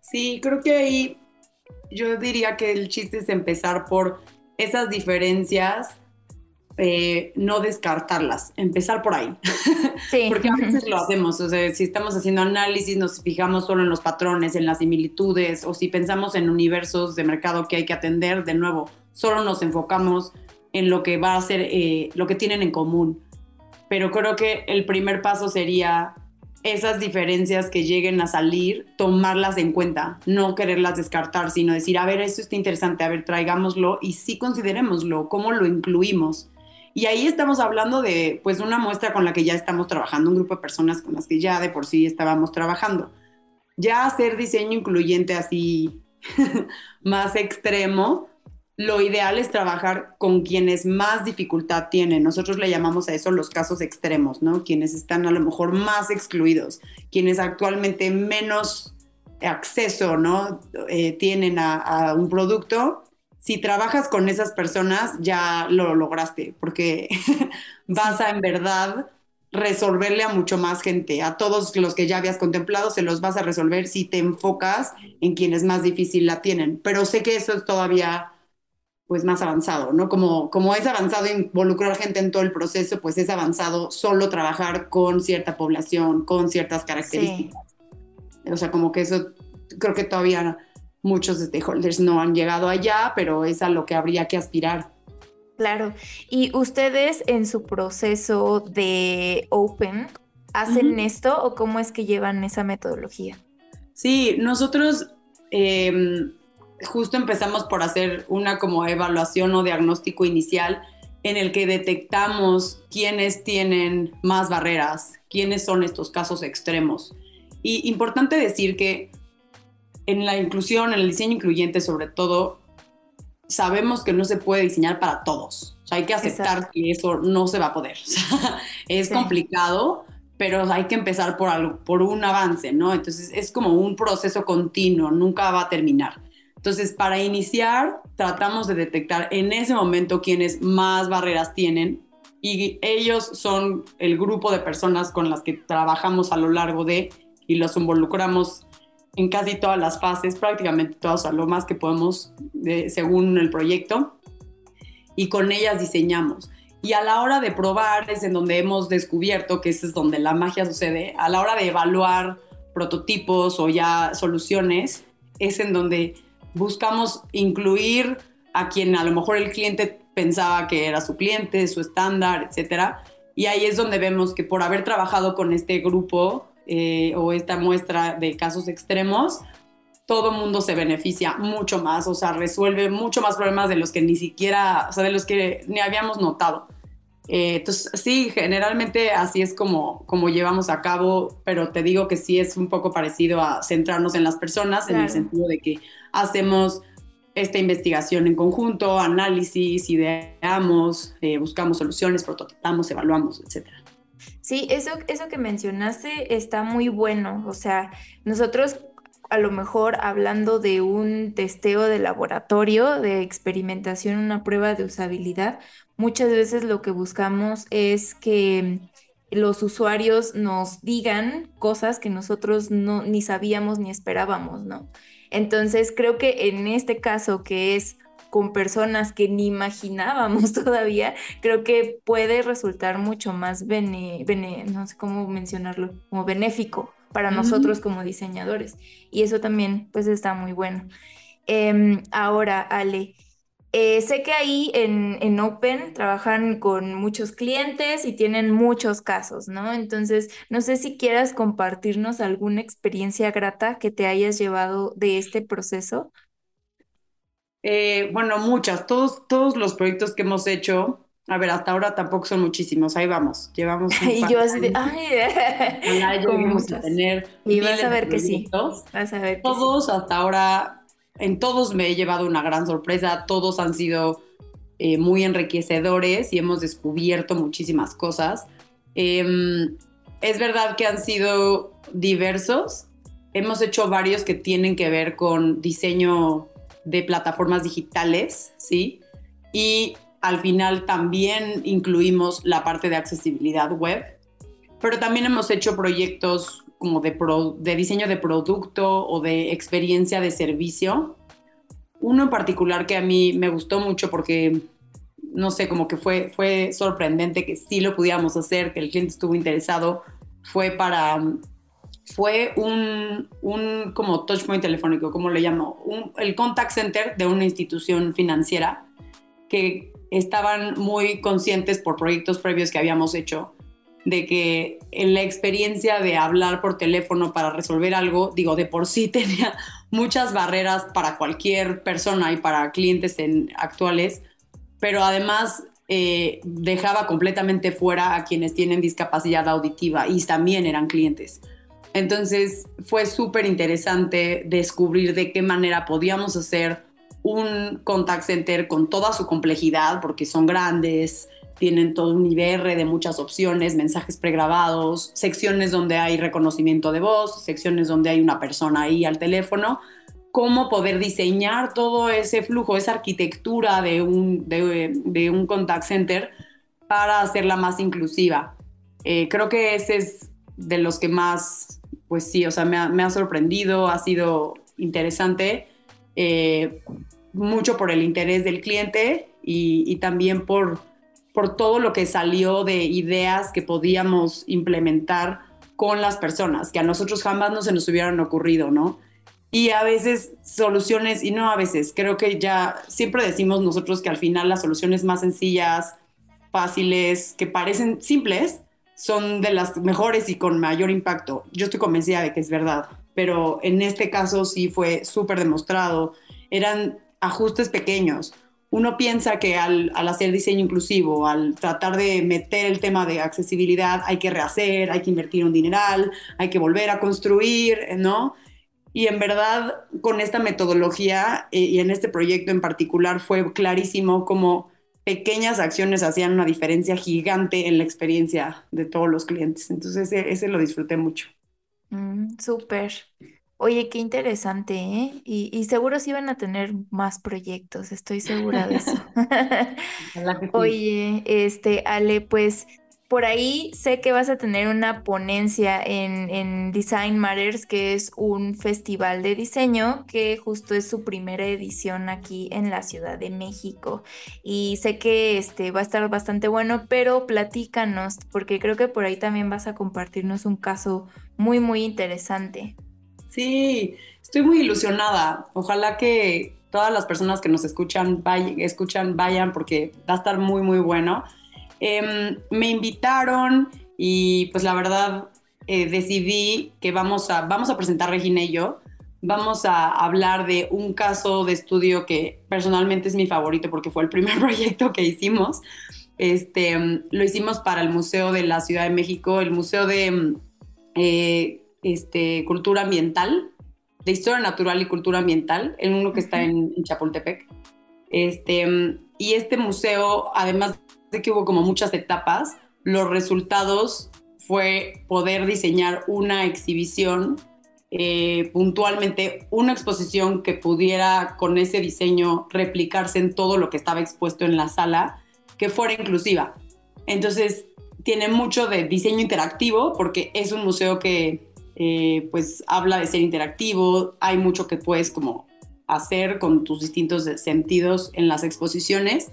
Sí, creo que ahí yo diría que el chiste es empezar por esas diferencias eh, no descartarlas, empezar por ahí. (laughs) Sí. Porque a veces lo hacemos, o sea, si estamos haciendo análisis, nos fijamos solo en los patrones, en las similitudes, o si pensamos en universos de mercado que hay que atender, de nuevo, solo nos enfocamos en lo que va a ser, eh, lo que tienen en común. Pero creo que el primer paso sería esas diferencias que lleguen a salir, tomarlas en cuenta, no quererlas descartar, sino decir, a ver, esto está interesante, a ver, traigámoslo y sí considerémoslo, cómo lo incluimos y ahí estamos hablando de pues una muestra con la que ya estamos trabajando, un grupo de personas con las que ya de por sí estábamos trabajando. Ya hacer diseño incluyente así (laughs) más extremo, lo ideal es trabajar con quienes más dificultad tienen. Nosotros le llamamos a eso los casos extremos, ¿no? Quienes están a lo mejor más excluidos, quienes actualmente menos acceso, ¿no? Eh, tienen a, a, un producto si trabajas con esas personas, ya lo lograste, porque (laughs) vas a en verdad resolverle a mucho más gente, a todos los que ya habías contemplado, se los vas a resolver si te enfocas en quienes más difícil la tienen. Pero sé que eso es todavía pues más avanzado, ¿no? Como, como es avanzado involucrar gente en todo el proceso, pues es avanzado solo trabajar con cierta población, con ciertas características. O sea, como que eso creo que todavía muchos stakeholders no han llegado allá, pero es a lo que habría que aspirar. Claro. ¿Y ustedes en su proceso de Open hacen esto o cómo es que llevan esa metodología? Sí, nosotros em, justo empezamos por hacer una como evaluación o diagnóstico inicial en el que detectamos quiénes tienen más barreras, quiénes son estos casos extremos. Y importante decir que en la inclusión, en el diseño incluyente sobre todo, sabemos que no se puede diseñar para todos. O sea, hay que aceptar que eso no se va a poder. (laughs) es complicado, pero hay que empezar por algo, por un avance, ¿no? Entonces es como un proceso continuo, nunca va a terminar. Entonces, para iniciar, tratamos de detectar en ese momento quiénes más barreras tienen y ellos son el grupo de personas con las que trabajamos a lo largo de y los involucramos en casi todas las fases, prácticamente todas, o lo más que podemos según el proyecto, y con ellas diseñamos. Y a la hora de probar es en donde hemos descubierto que ese es donde la magia sucede, a la hora de evaluar prototipos o ya soluciones, es en donde buscamos incluir a quien a lo mejor el cliente pensaba que era su cliente, su estándar, etcétera. Y ahí es donde vemos que por haber trabajado con este grupo eh, o esta muestra de casos extremos, todo mundo se beneficia mucho más, o sea, resuelve mucho más problemas de los que ni siquiera, o sea, de los que ni habíamos notado. Eh, entonces, sí, generalmente así es como, como llevamos a cabo, pero te digo que sí es un poco parecido a centrarnos en las personas, en el sentido de que hacemos esta investigación en conjunto, análisis, ideamos, eh, buscamos soluciones, prototipamos, evaluamos, etc. Sí, eso, eso que mencionaste está muy bueno. O sea, nosotros a lo mejor hablando de un testeo de laboratorio, de experimentación, una prueba de usabilidad, muchas veces lo que buscamos es que los usuarios nos digan cosas que nosotros no ni sabíamos ni esperábamos, ¿no? Entonces creo que en este caso que es con personas que ni imaginábamos (laughs) todavía, creo que puede resultar mucho más bene, no sé cómo mencionarlo, como benéfico para nosotros como diseñadores. Y eso también pues está muy bueno. Em, ahora, Ale, eh, sé que ahí en, en, Open trabajan con muchos clientes y tienen muchos casos, ¿no? Entonces, no sé si quieras compartirnos alguna experiencia grata que te hayas llevado de este proceso. Eh, bueno, muchas. Todos, todos los proyectos que hemos hecho, a ver, hasta ahora tampoco son muchísimos. Ahí vamos. Llevamos. y yo así de, ay, vamos a tener. Y vas a ver que sí. Vas a ver. Todos hasta ahora en todos me he llevado una gran sorpresa, todos han sido eh, muy enriquecedores y hemos descubierto muchísimas cosas. Em, es verdad que han sido diversos, hemos hecho varios que tienen que ver con diseño de plataformas digitales, ¿sí? Y al final también incluimos la parte de accesibilidad web, pero también hemos hecho proyectos como de, de diseño de producto o de experiencia de servicio. Uno en particular que a mí me gustó mucho porque, no sé, como que fue, fue sorprendente que sí lo pudiéramos hacer, que el cliente estuvo interesado, fue para, fue un, un como touchpoint telefónico, como le llamo, el contact center de una institución financiera que estaban muy conscientes por proyectos previos que habíamos hecho de que en la experiencia de hablar por teléfono para resolver algo, digo, de por sí (laughs) tenía muchas barreras para cualquier persona y para clientes en, actuales, pero además eh, dejaba completamente fuera a quienes tienen discapacidad auditiva y también eran clientes. Entonces fue súper interesante descubrir de qué manera podíamos hacer un contact center con toda su complejidad, porque son grandes, tienen todo un IBR de muchas opciones, mensajes pregrabados, secciones donde hay reconocimiento de voz, secciones donde hay una persona ahí al teléfono, cómo poder diseñar todo ese flujo, esa arquitectura de un, de, un contact center para hacerla más inclusiva. Eh, creo que ese es de los que más, pues sí, o sea, me ha, sorprendido, ha sido interesante, eh, mucho por el interés del cliente y también por por todo lo que salió de ideas que podíamos implementar con las personas, que a nosotros jamás no se nos hubieran ocurrido, ¿no? Y a veces soluciones, y no a veces, creo que ya siempre decimos nosotros que al final las soluciones más sencillas, fáciles, que parecen simples, son de las mejores y con mayor impacto. Yo estoy convencida de que es verdad, pero en este caso sí fue súper demostrado. Eran ajustes pequeños uno piensa que al, hacer diseño inclusivo, al tratar de meter el tema de accesibilidad, hay que rehacer, hay que invertir un dineral, hay que volver a construir, ¿no? Y en verdad, con esta metodología eh, y en este proyecto en particular, fue clarísimo cómo pequeñas acciones hacían una diferencia gigante en la experiencia de todos los clientes. Entonces, ese, lo disfruté mucho. Mm, súper. Oye, qué interesante, ¿eh? Y, seguro sí van a tener más proyectos, estoy segura de eso. (laughs) (laughs) Oye, este, Ale, pues por ahí sé que vas a tener una ponencia en, Design Matters, que es un festival de diseño que justo es su primera edición aquí en la Ciudad de México. Y sé que este va a estar bastante bueno, pero platícanos, porque creo que por ahí también vas a compartirnos un caso muy, muy interesante. Sí, estoy muy ilusionada. Ojalá que todas las personas que nos escuchan escuchan, vayan porque va a estar muy, muy bueno. Em, me invitaron y pues la verdad eh, decidí que vamos a, vamos a presentar Regina y yo. Vamos a hablar de un caso de estudio que personalmente es mi favorito porque fue el primer (laughs) proyecto que hicimos. Este, lo hicimos para el Museo de la Ciudad de México, el Museo de eh, este, Cultura Ambiental, de Historia Natural y Cultura Ambiental, el uno que está en, en Chapultepec. Este, y este museo, además que hubo como muchas etapas, los resultados fue poder diseñar una exhibición eh, puntualmente una exposición que pudiera con ese diseño replicarse en todo lo que estaba expuesto en la sala, que fuera inclusiva. Entonces, tiene mucho de diseño interactivo porque es un museo que eh, pues habla de ser interactivo, hay mucho que puedes como hacer con tus distintos sentidos en las exposiciones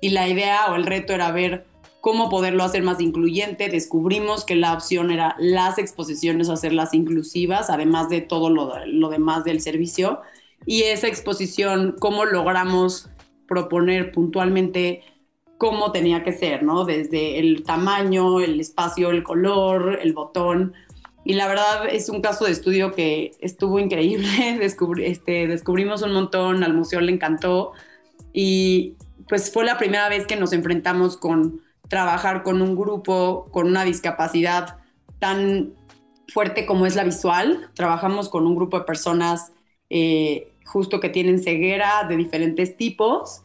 y la idea o el reto era ver cómo poderlo hacer más incluyente. Descubrimos que la opción era las exposiciones, hacerlas inclusivas, además de todo lo, demás del servicio. Y esa exposición, cómo logramos proponer puntualmente cómo tenía que ser, ¿no? Desde el tamaño, el espacio, el color, el botón. Y la verdad es un caso de estudio que estuvo increíble. (laughs) este, descubrimos un montón, al museo le encantó. Y pues fue la primera vez que nos enfrentamos con trabajar con un grupo con una discapacidad tan fuerte como es la visual. Trabajamos con un grupo de personas eh, justo que tienen ceguera de diferentes tipos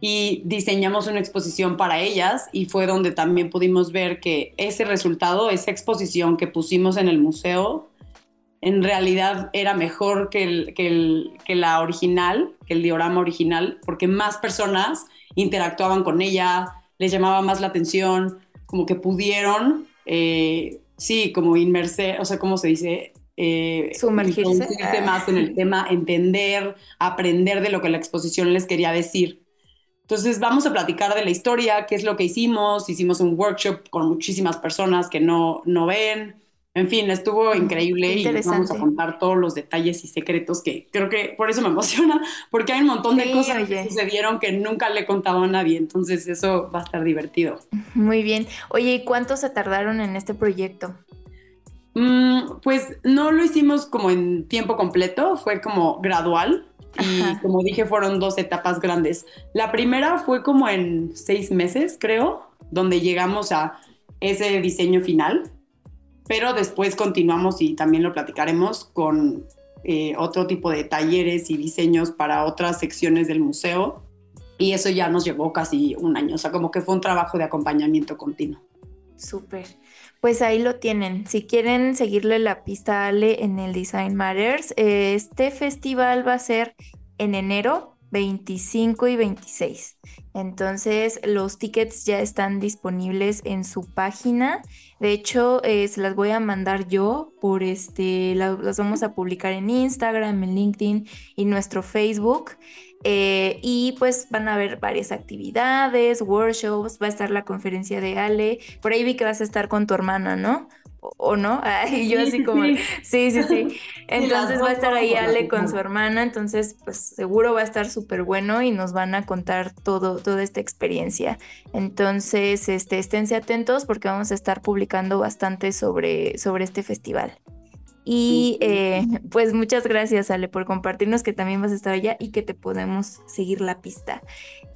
y diseñamos una exposición para ellas y fue donde también pudimos ver que ese resultado, esa exposición que pusimos en el museo, en realidad era mejor que, el, que, que la original, que el diorama original, porque más personas interactuaban con ella, les llamaba más la atención, como que pudieron, eh, sí, como inmerse, o sea, ¿cómo se dice? Eh, Sumergirse. más en el tema, entender, aprender de lo que la exposición les quería decir. Entonces vamos a platicar de la historia, qué es lo que hicimos. Hicimos un workshop con muchísimas personas que no, no ven, en fin, estuvo increíble y vamos a contar todos los detalles y secretos que creo que por eso me (laughs) emociona, porque hay un montón de cosas que sucedieron que nunca le contaba a nadie, entonces eso va a estar divertido. (laughs) Muy bien. Oye, ¿y cuánto se tardaron en este proyecto? Mm, pues no lo hicimos como en tiempo completo, fue como gradual y como dije fueron dos etapas grandes. La primera fue como en seis meses, creo, donde llegamos a ese diseño final pero después continuamos y también lo platicaremos con eh, otro tipo de talleres y diseños para otras secciones del museo y eso ya nos llevó casi un año, o sea, como que fue un trabajo de acompañamiento continuo. Súper. Pues ahí lo tienen. Si quieren seguirle la pista a Ale en el Design Matters, eh, este festival va a ser en enero 25 y 26. Entonces los tickets ya están disponibles en su página. De hecho, eh, se las voy a mandar yo por este, las vamos a publicar en Instagram, en LinkedIn y nuestro Facebook. Eh, y pues van a haber varias actividades, workshops, va a estar la conferencia de Ale. Por ahí vi que vas a estar con tu hermana, ¿no? O no. (laughs) Y yo así como, sí, sí, sí. (laughs) Entonces va a estar ahí Ale con su hermana, entonces pues seguro va a estar súper bueno y nos van a contar todo, toda esta experiencia. Entonces, este, esténse atentos porque vamos a estar publicando bastante sobre, sobre este festival. Y eh, (laughs) pues muchas gracias, Ale, por compartirnos que también vas a estar allá y que te podemos seguir la pista.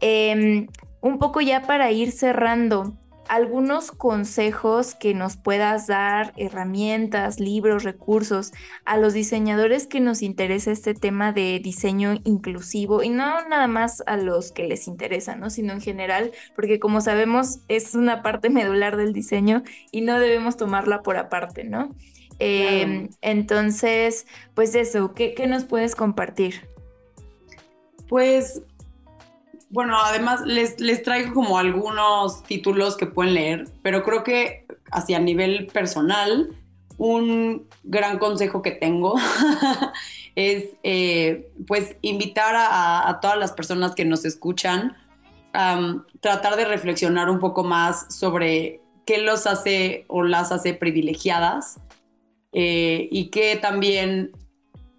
Em, un poco ya para ir cerrando, algunos consejos que nos puedas dar, herramientas, libros, recursos a los diseñadores que nos interesa este tema de diseño inclusivo y no nada más a los que les interesa, ¿no? sino en general, porque como sabemos es una parte (laughs) medular del diseño y no debemos tomarla por aparte, ¿no? Em, entonces, pues eso, ¿qué, ¿qué nos puedes compartir? Pues bueno, además les, les traigo como algunos títulos que pueden leer, pero creo que hacia nivel personal, un gran consejo que tengo (laughs) es eh, pues invitar a, todas las personas que nos escuchan a tratar de reflexionar un poco más sobre qué los hace o las hace privilegiadas eh, y que también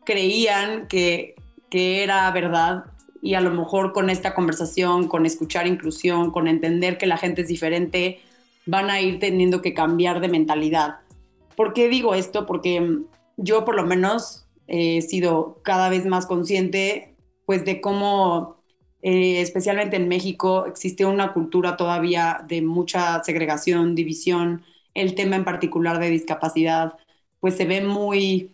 creían que, que era verdad y a lo mejor con esta conversación, con escuchar inclusión, con entender que la gente es diferente, van a ir teniendo que cambiar de mentalidad. ¿Por qué digo esto? Porque yo por lo menos he sido cada vez más consciente pues de cómo eh, especialmente en México, existe una cultura todavía de mucha segregación, división. El tema en particular de discapacidad, pues se ve muy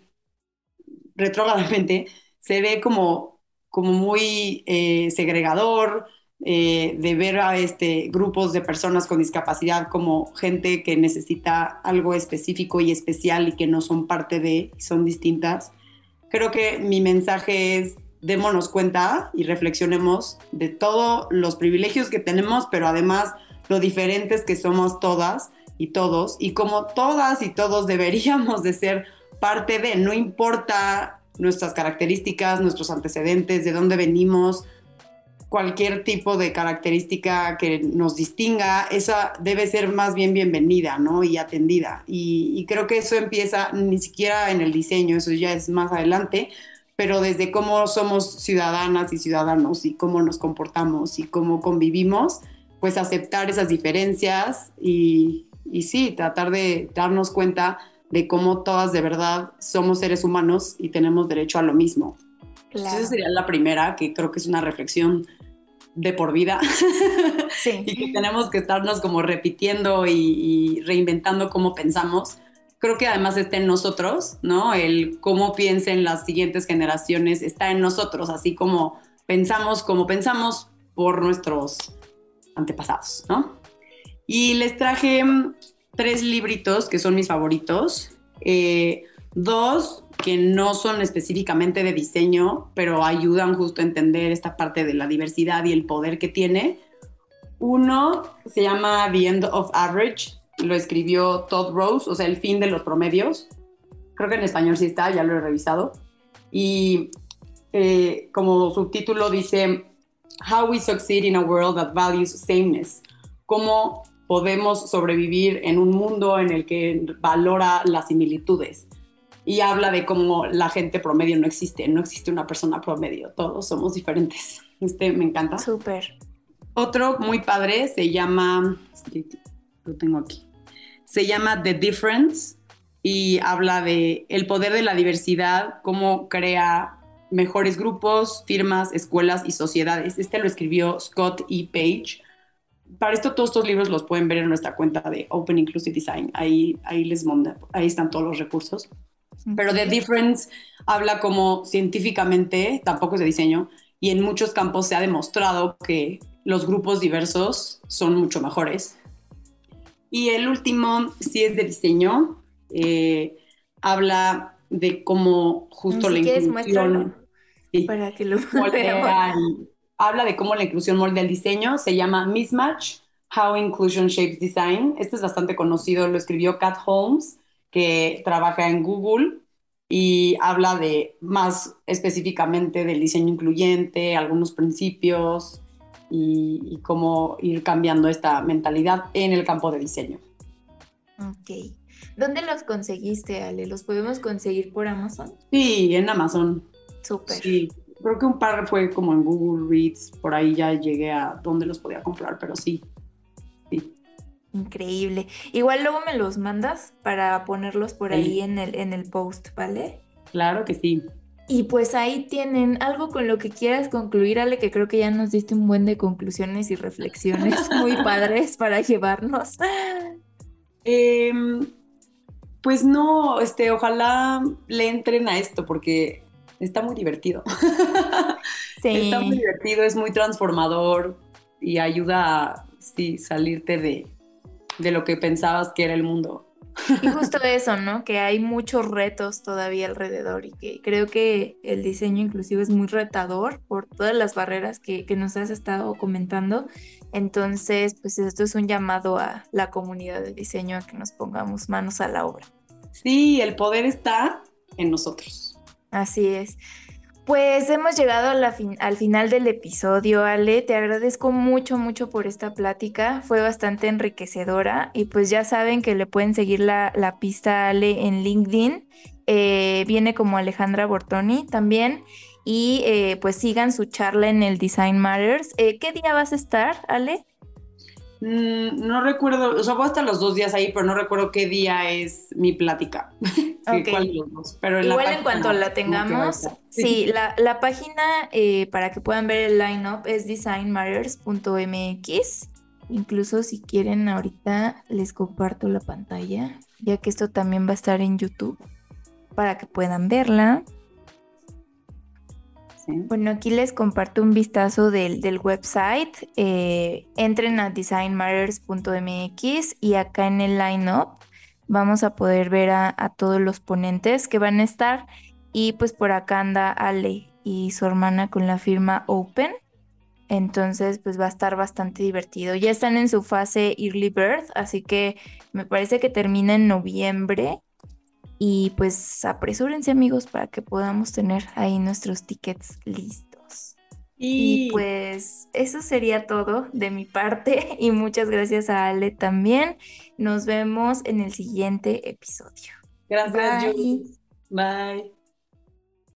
retrógradamente, se ve como, como muy eh, segregador, eh, de ver a este, grupos de personas con discapacidad como gente que necesita algo específico y especial y que no son parte de, son distintas. Creo que mi mensaje es démonos cuenta y reflexionemos de todos los privilegios que tenemos, pero además lo diferentes que somos todas y todos, y como todas y todos (laughs) deberíamos de ser parte de, no importa nuestras características, nuestros antecedentes, de dónde venimos, cualquier tipo de característica que nos distinga, esa debe ser más bien bienvenida, ¿no? Y atendida. Y, creo que eso empieza ni siquiera en el diseño, eso ya es más adelante, pero desde cómo somos ciudadanas y ciudadanos y cómo nos comportamos y cómo convivimos, pues aceptar esas diferencias y, y sí, tratar de darnos cuenta de cómo todas de verdad somos seres humanos y tenemos derecho a lo mismo. Claro. Esa sería la primera, que creo que es una reflexión de por vida (laughs) sí. y que tenemos que estarnos como repitiendo y, y, reinventando cómo pensamos. Creo que además está en nosotros, ¿no? El cómo piensen las siguientes generaciones está en nosotros, así como pensamos como pensamos por nuestros antepasados, ¿no? Y les traje tres libritos que son mis favoritos. Eh, dos que no son específicamente de diseño, pero ayudan justo a entender esta parte de la diversidad y el poder que tiene. Uno se llama The End of Average, lo escribió Todd Rose, o sea, el fin de los promedios. Creo que en español sí está, ya lo he revisado. Y eh, como subtítulo dice, How we succeed in a world that values sameness. Cómo podemos sobrevivir en un mundo en el que valora las similitudes y habla de cómo la gente promedio no existe, no existe una persona promedio, todos somos diferentes. Este me encanta. Súper. Otro muy padre se llama, lo tengo aquí, se llama The Difference y habla de el poder de la diversidad, cómo crea mejores grupos, firmas, escuelas y sociedades. Este lo escribió Scott E. Page para esto todos estos libros los pueden ver en nuestra cuenta de Open Inclusive Design. Ahí, ahí les manda, ahí están todos los recursos. Pero The Difference habla como científicamente, tampoco es de diseño, y en muchos campos se ha demostrado que los grupos diversos son mucho mejores. Y el último, sí es de diseño, eh, habla de cómo justo la inclusión... Sí, para que lo habla de cómo la inclusión molde el diseño, se llama Mismatch, How Inclusion Shapes Design. Este es bastante conocido, lo escribió Kat Holmes, que trabaja en Google y habla de más específicamente del diseño incluyente, algunos principios y, y cómo ir cambiando esta mentalidad en el campo de diseño. Ok. ¿Dónde los conseguiste, Ale? ¿Los podemos conseguir por Amazon? Sí, en Amazon. Súper. Sí, creo que un par fue como en Google Reads, por ahí ya llegué a dónde los podía comprar, pero sí, sí. Increíble. Igual luego me los mandas para ponerlos por ahí en el, en el post, ¿vale? Claro que sí. Y pues ahí tienen algo con lo que quieras concluir, Ale, que creo que ya nos diste un buen de conclusiones y reflexiones (laughs) muy padres para llevarnos. Em, pues no, este, ojalá le entren a esto, porque está muy divertido. (laughs) Sí. Está muy divertido, es muy transformador y ayuda a sí, salirte de, de lo que pensabas que era el mundo. Y justo eso, ¿no? Que hay muchos retos todavía alrededor y que creo que el diseño inclusivo es muy retador por todas las barreras que, que, nos has estado comentando. Entonces, pues esto es un llamado a la comunidad de diseño a que nos pongamos manos a la obra. Sí, el poder está en nosotros. Así es. Pues hemos llegado al final del episodio, Ale. Te agradezco mucho, mucho por esta plática. Fue bastante enriquecedora y pues ya saben que le pueden seguir la, pista a Ale en LinkedIn. Eh, viene como Alejandra Bortoni también. Y eh, pues sigan su charla en el Design Matters. Eh, ¿Qué día vas a estar, Ale? Mm, no recuerdo, o sea, voy a estar los dos días ahí, pero no recuerdo qué día es mi plática. (laughs) ¿Cuál de los dos? Pero Igual en cuanto la tengamos, sí, la, la página eh, para que puedan ver el line-up es designmatters.mx. Incluso si quieren, ahorita les comparto la pantalla, ya que esto también va a estar en YouTube para que puedan verla. Bueno, aquí les comparto un vistazo del, website. Eh, entren a designmatters.mx y acá en el line-up vamos a poder ver a, a, todos los ponentes que van a estar. Y pues por acá anda Ale y su hermana con la firma Open. Entonces, pues va a estar bastante divertido. Ya están en su fase Early Birth, así que me parece que termina en noviembre. Y pues apresúrense amigos para que podamos tener ahí nuestros tickets listos. Y... pues eso sería todo de mi parte (laughs) y muchas gracias a Ale también. Nos vemos en el siguiente episodio. Gracias, Bye. Bye.